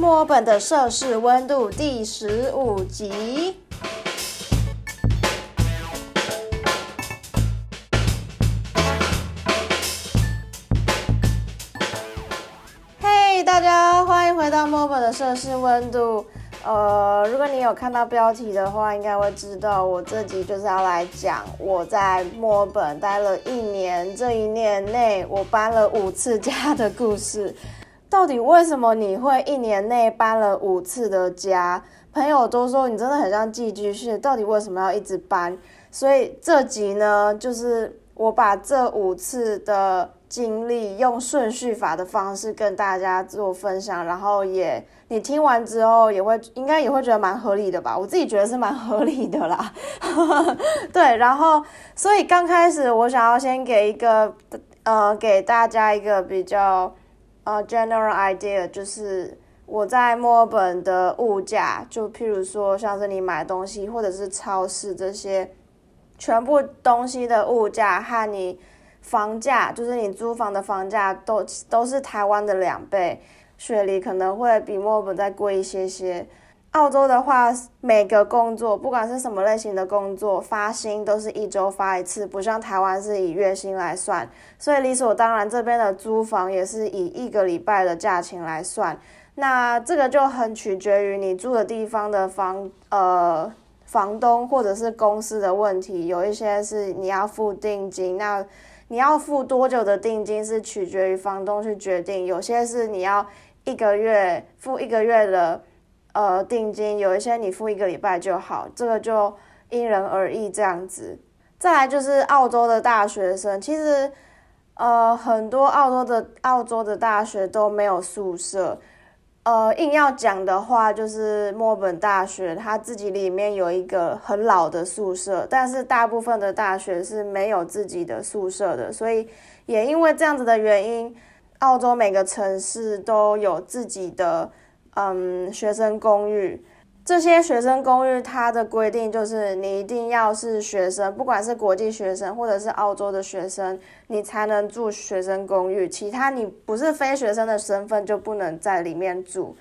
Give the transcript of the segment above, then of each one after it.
墨尔本的摄氏温度第十五集。嘿，大家欢迎回到墨尔本的摄氏温度。呃，如果你有看到标题的话，应该会知道我这集就是要来讲我在墨尔本待了一年，这一年内我搬了五次家的故事。到底为什么你会一年内搬了五次的家？朋友都说你真的很像寄居蟹，到底为什么要一直搬？所以这集呢，就是我把这五次的经历用顺序法的方式跟大家做分享，然后也你听完之后也会应该也会觉得蛮合理的吧？我自己觉得是蛮合理的啦。对，然后所以刚开始我想要先给一个呃给大家一个比较。呃，general idea 就是我在墨尔本的物价，就譬如说像是你买东西或者是超市这些，全部东西的物价和你房价，就是你租房的房价都都是台湾的两倍，雪梨可能会比墨尔本再贵一些些。澳洲的话，每个工作不管是什么类型的工作，发薪都是一周发一次，不像台湾是以月薪来算，所以理所当然这边的租房也是以一个礼拜的价钱来算。那这个就很取决于你住的地方的房呃房东或者是公司的问题，有一些是你要付定金，那你要付多久的定金是取决于房东去决定，有些是你要一个月付一个月的。呃，定金有一些你付一个礼拜就好，这个就因人而异这样子。再来就是澳洲的大学生，其实呃很多澳洲的澳洲的大学都没有宿舍。呃，硬要讲的话，就是墨本大学它自己里面有一个很老的宿舍，但是大部分的大学是没有自己的宿舍的，所以也因为这样子的原因，澳洲每个城市都有自己的。嗯，学生公寓这些学生公寓，它的规定就是你一定要是学生，不管是国际学生或者是澳洲的学生，你才能住学生公寓。其他你不是非学生的身份就不能在里面住。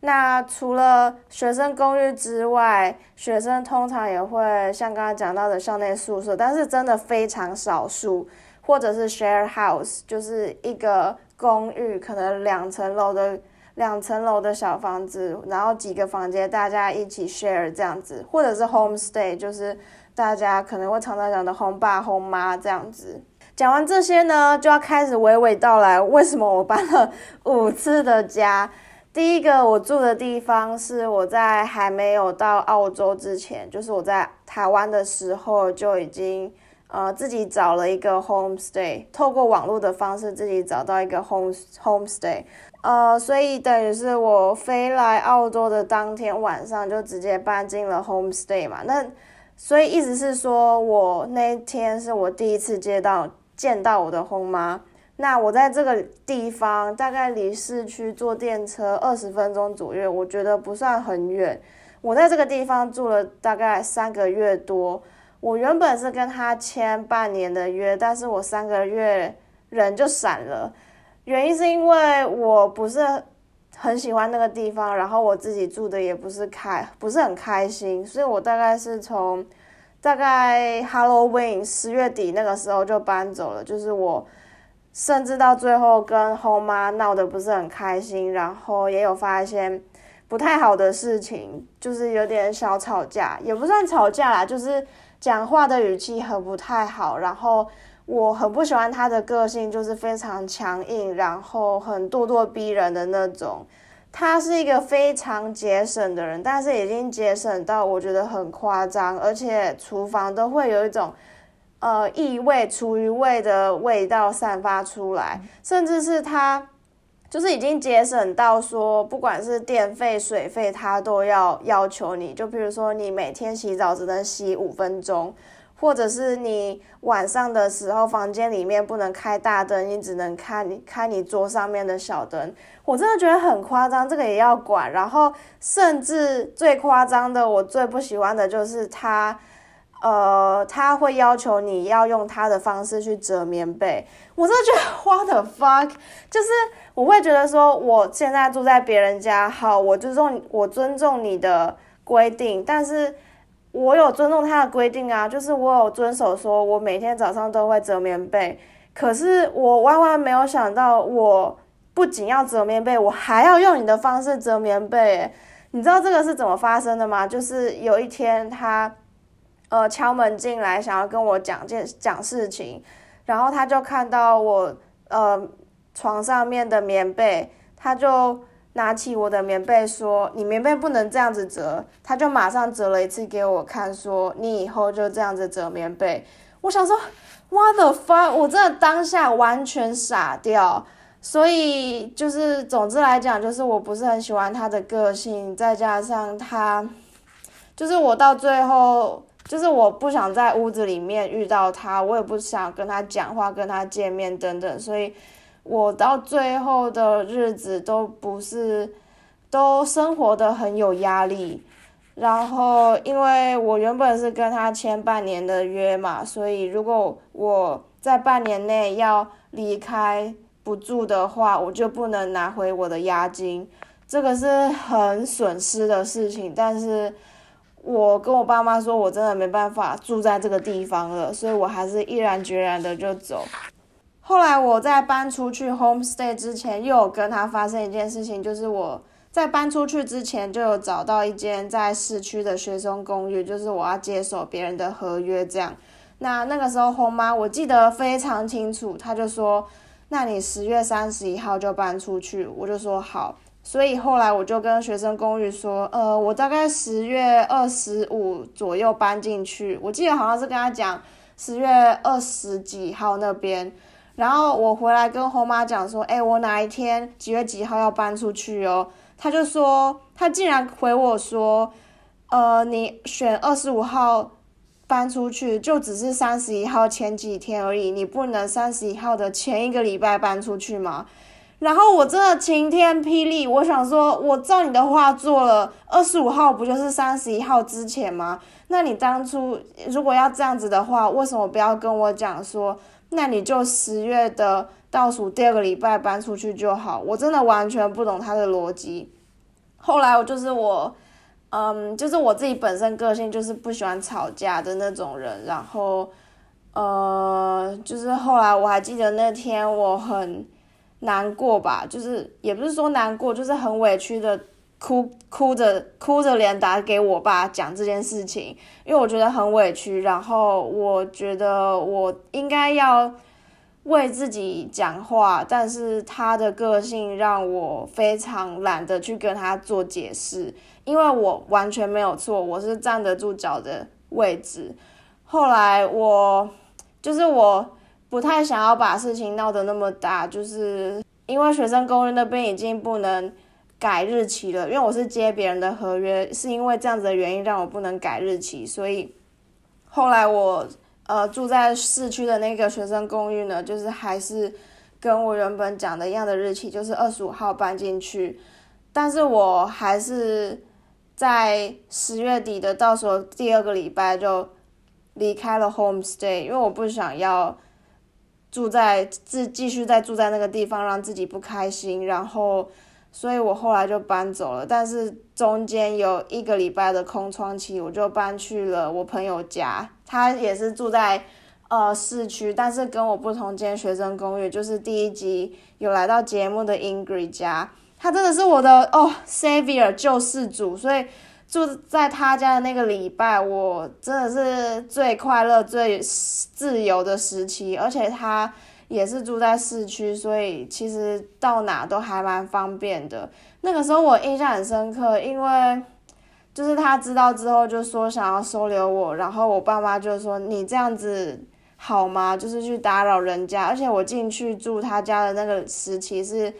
那除了学生公寓之外，学生通常也会像刚刚讲到的校内宿舍，但是真的非常少数，或者是 share house，就是一个公寓，可能两层楼的。两层楼的小房子，然后几个房间，大家一起 share 这样子，或者是 homestay，就是大家可能会常常讲的 home 爸 home 妈这样子。讲完这些呢，就要开始娓娓道来，为什么我搬了五次的家。第一个我住的地方是我在还没有到澳洲之前，就是我在台湾的时候就已经呃自己找了一个 homestay，透过网络的方式自己找到一个 home homestay。呃，所以等于是我飞来澳洲的当天晚上就直接搬进了 homestay 嘛。那所以意思是说我那天是我第一次接到见到我的 hom 妈。那我在这个地方大概离市区坐电车二十分钟左右，我觉得不算很远。我在这个地方住了大概三个月多。我原本是跟他签半年的约，但是我三个月人就闪了。原因是因为我不是很喜欢那个地方，然后我自己住的也不是开不是很开心，所以我大概是从大概 Halloween 十月底那个时候就搬走了。就是我甚至到最后跟后妈闹得不是很开心，然后也有发现不太好的事情，就是有点小吵架，也不算吵架啦，就是讲话的语气很不太好，然后。我很不喜欢他的个性，就是非常强硬，然后很咄咄逼人的那种。他是一个非常节省的人，但是已经节省到我觉得很夸张，而且厨房都会有一种呃异味、厨余味的味道散发出来，甚至是他就是已经节省到说，不管是电费、水费，他都要要求你，就比如说你每天洗澡只能洗五分钟。或者是你晚上的时候，房间里面不能开大灯，你只能开你开你桌上面的小灯。我真的觉得很夸张，这个也要管。然后甚至最夸张的，我最不喜欢的就是他，呃，他会要求你要用他的方式去折棉被。我真的觉得 what the fuck，就是我会觉得说，我现在住在别人家，好，我尊重我尊重你的规定，但是我有尊重他的规定啊，就是我有遵守，说我每天早上都会折棉被。可是我万万没有想到，我不仅要折棉被，我还要用你的方式折棉被。你知道这个是怎么发生的吗？就是有一天他，呃，敲门进来，想要跟我讲件讲事情，然后他就看到我，呃，床上面的棉被，他就拿起我的棉被说：“你棉被不能这样子折。”他就马上折了一次给我看，说：“你以后就这样子折棉被。”我想说。What the fuck！我真的当下完全傻掉，所以就是总之来讲，就是我不是很喜欢他的个性，再加上他，就是我到最后，就是我不想在屋子里面遇到他，我也不想跟他讲话、跟他见面等等，所以我到最后的日子都不是，都生活的很有压力。然后，因为我原本是跟他签半年的约嘛，所以如果我在半年内要离开不住的话，我就不能拿回我的押金，这个是很损失的事情。但是，我跟我爸妈说，我真的没办法住在这个地方了，所以我还是毅然决然的就走。后来我在搬出去 homestay 之前，又有跟他发生一件事情，就是我。在搬出去之前，就有找到一间在市区的学生公寓，就是我要接手别人的合约这样。那那个时候，红妈我记得非常清楚，他就说：“那你十月三十一号就搬出去。”我就说好。所以后来我就跟学生公寓说：“呃，我大概十月二十五左右搬进去。”我记得好像是跟他讲十月二十几号那边。然后我回来跟红妈讲说：“哎，我哪一天几月几号要搬出去哦？”他就说，他竟然回我说，呃，你选二十五号搬出去，就只是三十一号前几天而已，你不能三十一号的前一个礼拜搬出去吗？然后我真的晴天霹雳，我想说，我照你的话做了，二十五号不就是三十一号之前吗？那你当初如果要这样子的话，为什么不要跟我讲说，那你就十月的。倒数第二个礼拜搬出去就好，我真的完全不懂他的逻辑。后来我就是我，嗯，就是我自己本身个性就是不喜欢吵架的那种人。然后，呃，就是后来我还记得那天我很难过吧，就是也不是说难过，就是很委屈的哭，哭着哭着脸打给我爸讲这件事情，因为我觉得很委屈。然后我觉得我应该要。为自己讲话，但是他的个性让我非常懒得去跟他做解释，因为我完全没有错，我是站得住脚的位置。后来我就是我不太想要把事情闹得那么大，就是因为学生公寓那边已经不能改日期了，因为我是接别人的合约，是因为这样子的原因让我不能改日期，所以后来我。呃，住在市区的那个学生公寓呢，就是还是跟我原本讲的一样的日期，就是二十五号搬进去。但是我还是在十月底的到时候第二个礼拜就离开了 homestay，因为我不想要住在自继续再住在那个地方，让自己不开心。然后，所以我后来就搬走了。但是中间有一个礼拜的空窗期，我就搬去了我朋友家。他也是住在呃市区，但是跟我不同间学生公寓。就是第一集有来到节目的 Ingrid 家，他真的是我的哦 Savior 救世主，所以住在他家的那个礼拜，我真的是最快乐、最自由的时期。而且他也是住在市区，所以其实到哪都还蛮方便的。那个时候我印象很深刻，因为。就是他知道之后就说想要收留我，然后我爸妈就说你这样子好吗？就是去打扰人家，而且我进去住他家的那个时期是，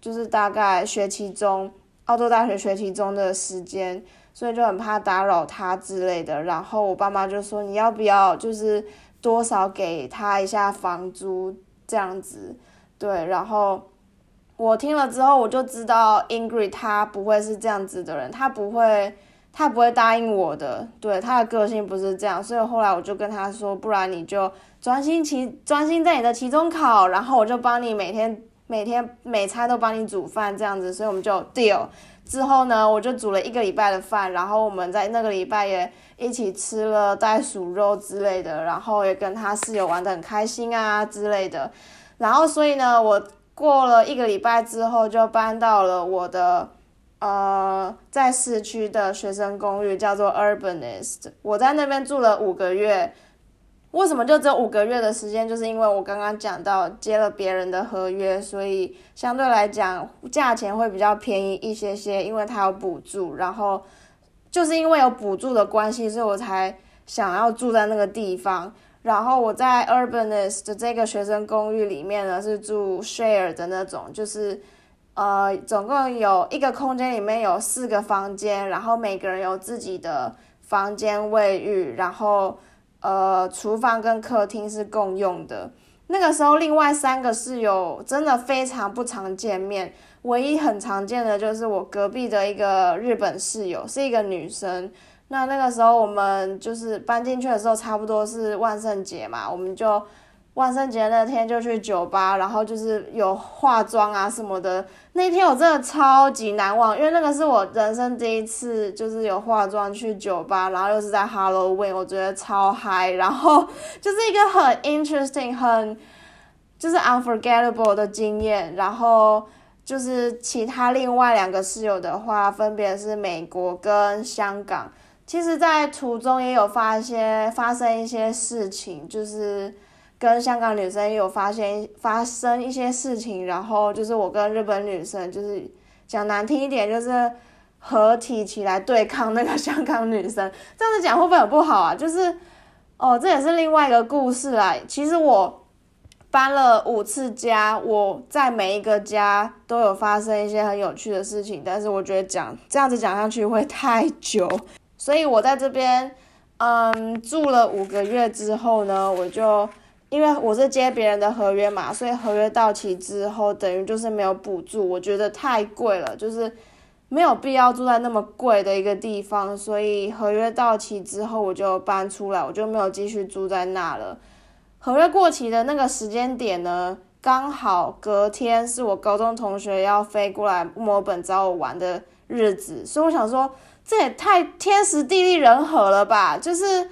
就是大概学期中，澳洲大学学期中的时间，所以就很怕打扰他之类的。然后我爸妈就说你要不要就是多少给他一下房租这样子，对，然后我听了之后我就知道 Ingrid 他不会是这样子的人，他不会。他不会答应我的，对他的个性不是这样，所以后来我就跟他说，不然你就专心期专心在你的期中考，然后我就帮你每天每天每餐都帮你煮饭这样子，所以我们就 deal。之后呢，我就煮了一个礼拜的饭，然后我们在那个礼拜也一起吃了袋鼠肉之类的，然后也跟他室友玩的很开心啊之类的。然后所以呢，我过了一个礼拜之后就搬到了我的呃在市区的学生公寓，叫做 Urbanist。我在那边住了五个月。为什么就只有五个月的时间？就是因为我刚刚讲到接了别人的合约，所以相对来讲价钱会比较便宜一些些，因为它有补助。然后就是因为有补助的关系，所以我才想要住在那个地方。然后我在 Urbanist 的这个学生公寓里面呢，是住 share 的那种，就是呃，总共有一个空间里面有四个房间，然后每个人有自己的房间卫浴，然后。呃，厨房跟客厅是共用的。那个时候，另外三个室友真的非常不常见面。唯一很常见的就是我隔壁的一个日本室友，是一个女生。那那个时候我们就是搬进去的时候，差不多是万圣节嘛，我们就。万圣节那天就去酒吧，然后就是有化妆啊什么的。那天我真的超级难忘，因为那个是我人生第一次，就是有化妆去酒吧，然后又是在 Halloween，我觉得超嗨，然后就是一个很 interesting、很就是 unforgettable 的经验。然后就是其他另外两个室友的话，分别是美国跟香港。其实，在途中也有发现发生一些事情，就是。跟香港女生有发现发生一些事情，然后就是我跟日本女生，就是讲难听一点，就是合体起来对抗那个 香港女生。这样子讲会不会很不好啊？就是哦，这也是另外一个故事啦。其实我搬了五次家，我在每一个家都有发生一些很有趣的事情，但是我觉得讲这样子讲下去会太久，所以我在这边嗯住了五个月之后呢，我就。因为我是接别人的合约嘛，所以合约到期之后，等于就是没有补助，我觉得太贵了，就是没有必要住在那么贵的一个地方，所以合约到期之后我就搬出来，我就没有继续住在那了。合约过期的那个时间点呢，刚好隔天是我高中同学要飞过来墨尔本找我玩的日子，所以我想说，这也太天时地利人和了吧，就是。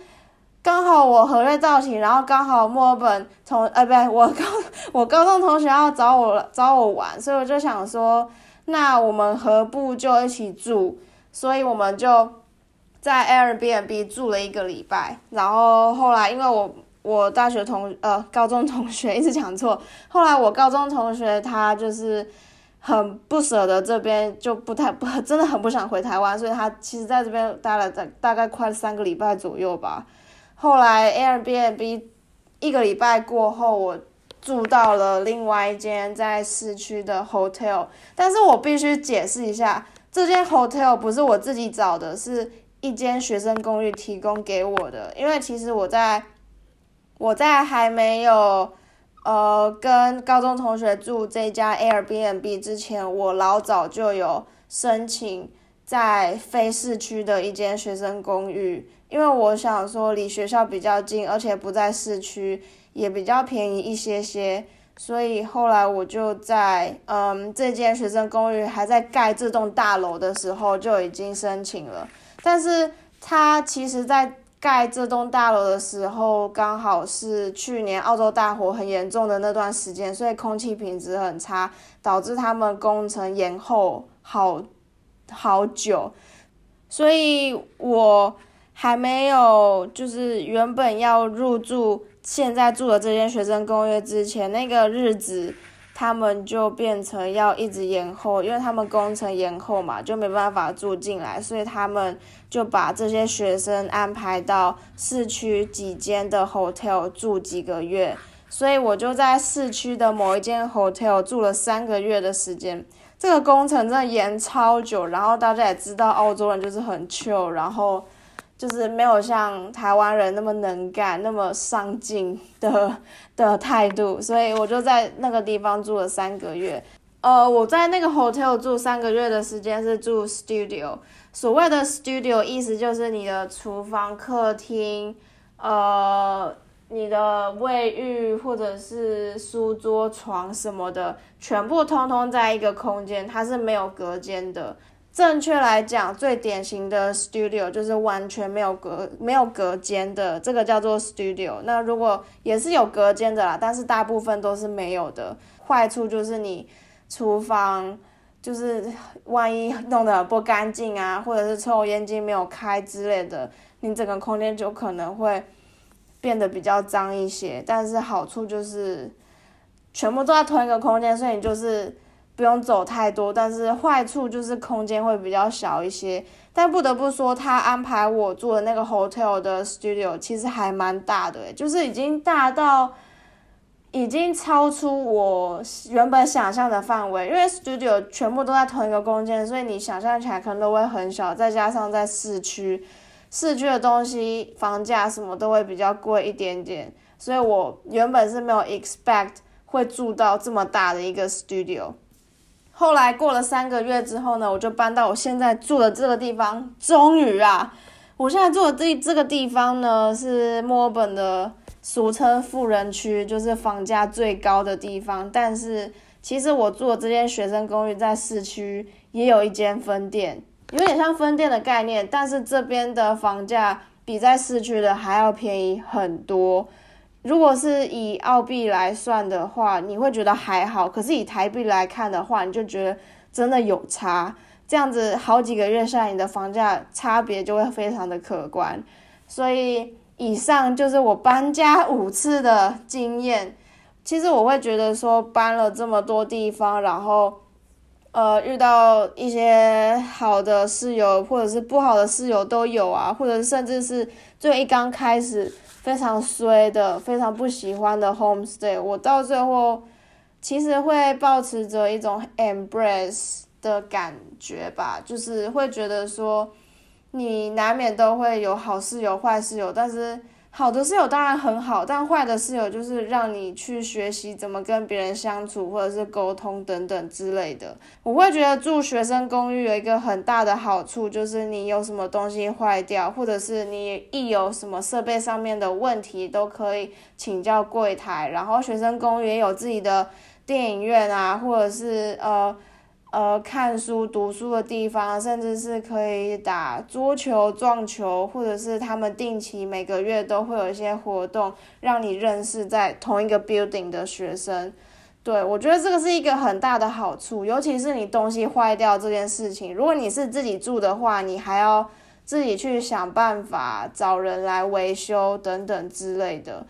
刚好我合约到期，然后刚好墨尔本同呃不对，我高 我高中同学要找我找我玩，所以我就想说，那我们何不就一起住？所以我们就在 Airbnb 住了一个礼拜。然后后来因为我我大学同呃高中同学一直讲错，后来我高中同学他就是很不舍得这边，就不太不 真的很不想回台湾，所以他其实在这边待了大大概快三个礼拜左右吧。后来 Airbnb 一个礼拜过后，我住到了另外一间在市区的 hotel。但是我必须解释一下，这间 hotel 不是我自己找的，是一间学生公寓提供给我的。因为其实我在我在还没有呃跟高中同学住这家 Airbnb 之前，我老早就有申请在非市区的一间学生公寓。因为我想说离学校比较近，而且不在市区，也比较便宜一些些，所以后来我就在嗯这间学生公寓还在盖这栋大楼的时候就已经申请了。但是它其实在盖这栋大楼的时候，刚好是去年澳洲大火很严重的那段时间，所以空气品质很差，导致他们工程延后好好久，所以我。还没有，就是原本要入住现在住的这间学生公寓之前那个日子，他们就变成要一直延后，因为他们工程延后嘛，就没办法住进来，所以他们就把这些学生安排到市区几间的 hotel 住几个月，所以我就在市区的某一间 hotel 住了三个月的时间。这个工程真的延超久，然后大家也知道澳洲人就是很 chill，然后。就是没有像台湾人那么能干、那么上进的的态度，所以我就在那个地方住了三个月。呃，我在那个 hotel 住三个月的时间是住 studio。所谓的 studio 意思就是你的厨房、客厅，呃，你的卫浴或者是书桌、床什么的，全部通通在一个空间，它是没有隔间的。正确来讲，最典型的 studio 就是完全没有隔没有隔间的，这个叫做 studio。那如果也是有隔间的啦，但是大部分都是没有的。坏处就是你厨房就是万一弄得不干净啊，或者是抽油烟机没有开之类的，你整个空间就可能会变得比较脏一些。但是好处就是全部都在同一个空间，所以你就是。不用走太多，但是坏处就是空间会比较小一些。但不得不说，他安排我住的那个 hotel 的 studio 其实还蛮大的，就是已经大到已经超出我原本想象的范围。因为 studio 全部都在同一个空间，所以你想象起来可能都会很小。再加上在市区，市区的东西房价什么都会比较贵一点点，所以我原本是没有 expect 会住到这么大的一个 studio。后来过了三个月之后呢，我就搬到我现在住的这个地方。终于啊，我现在住的这这个地方呢，是墨尔本的俗称富人区，就是房价最高的地方。但是其实我住的这间学生公寓在市区也有一间分店，有点像分店的概念，但是这边的房价比在市区的还要便宜很多。如果是以澳币来算的话，你会觉得还好；可是以台币来看的话，你就觉得真的有差。这样子好几个月下来，你的房价差别就会非常的可观。所以以上就是我搬家五次的经验。其实我会觉得说搬了这么多地方，然后呃遇到一些好的室友或者是不好的室友都有啊，或者甚至是最一刚开始。非常衰的，非常不喜欢的 homestay，我到最后其实会保持着一种 embrace 的感觉吧，就是会觉得说，你难免都会有好事有、坏事有，但是。好的室友当然很好，但坏的室友就是让你去学习怎么跟别人相处，或者是沟通等等之类的。我会觉得住学生公寓有一个很大的好处，就是你有什么东西坏掉，或者是你一有什么设备上面的问题，都可以请教柜台。然后学生公寓也有自己的电影院啊，或者是呃。呃，看书、读书的地方，甚至是可以打桌球、撞球，或者是他们定期每个月都会有一些活动，让你认识在同一个 building 的学生。对我觉得这个是一个很大的好处，尤其是你东西坏掉这件事情，如果你是自己住的话，你还要自己去想办法找人来维修等等之类的。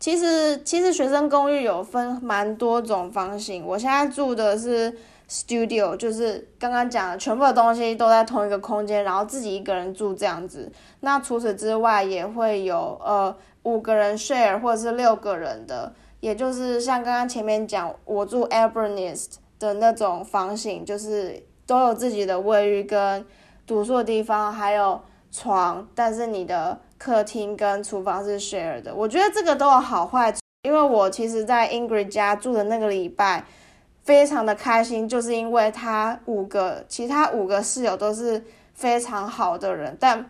其实，其实学生公寓有分蛮多种房型。我现在住的是 studio，就是刚刚讲的，全部的东西都在同一个空间，然后自己一个人住这样子。那除此之外，也会有呃五个人 share 或者是六个人的，也就是像刚刚前面讲我住 Albernies 的那种房型，就是都有自己的卫浴跟读书的地方，还有床，但是你的。客厅跟厨房是 share 的，我觉得这个都有好坏。因为我其实，在 Ingrid 家住的那个礼拜，非常的开心，就是因为他五个，其他五个室友都是非常好的人。但，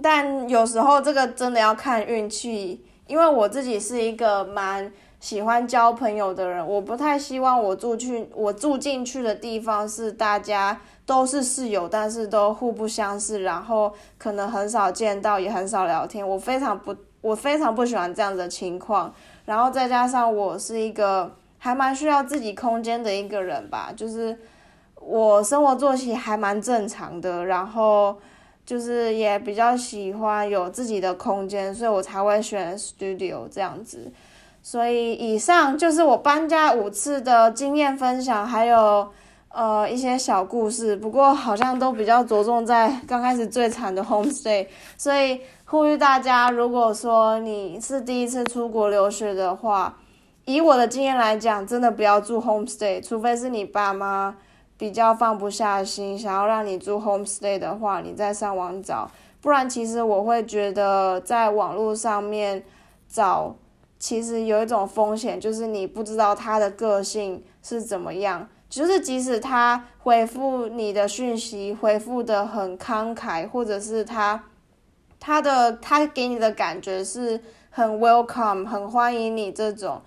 但有时候这个真的要看运气，因为我自己是一个蛮喜欢交朋友的人，我不太希望我住去我住进去的地方是大家。都是室友，但是都互不相识，然后可能很少见到，也很少聊天。我非常不，我非常不喜欢这样的情况。然后再加上我是一个还蛮需要自己空间的一个人吧，就是我生活作息还蛮正常的，然后就是也比较喜欢有自己的空间，所以我才会选 studio 这样子。所以以上就是我搬家五次的经验分享，还有。呃，一些小故事，不过好像都比较着重在刚开始最惨的 homestay，所以呼吁大家，如果说你是第一次出国留学的话，以我的经验来讲，真的不要住 homestay，除非是你爸妈比较放不下心，想要让你住 homestay 的话，你再上网找，不然其实我会觉得在网络上面找，其实有一种风险，就是你不知道他的个性。是怎么样。就是即使他回复你的讯息回复的很慷慨，或者是他他的他给你的感觉是很 welcome 很欢迎你这种，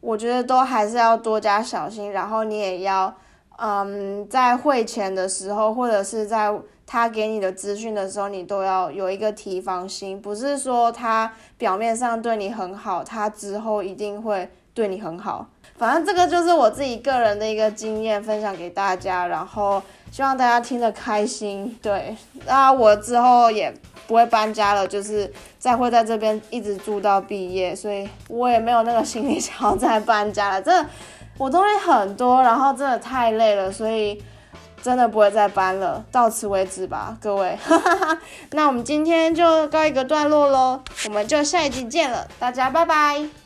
我觉得都还是要多加小心。然后你也要嗯在汇钱的时候，或者是在他给你的资讯的时候，你都要有一个提防心。不是说他表面上对你很好，他之后一定会对你很好。反正这个就是我自己个人的一个经验分享给大家，然后希望大家听得开心。对，那我之后也不会搬家了，就是再会在这边一直住到毕业，所以我也没有那个心理想要再搬家了。真的，我东西很多，然后真的太累了，所以真的不会再搬了。到此为止吧，各位。那我们今天就告一个段落喽，我们就下一集见了，大家拜拜。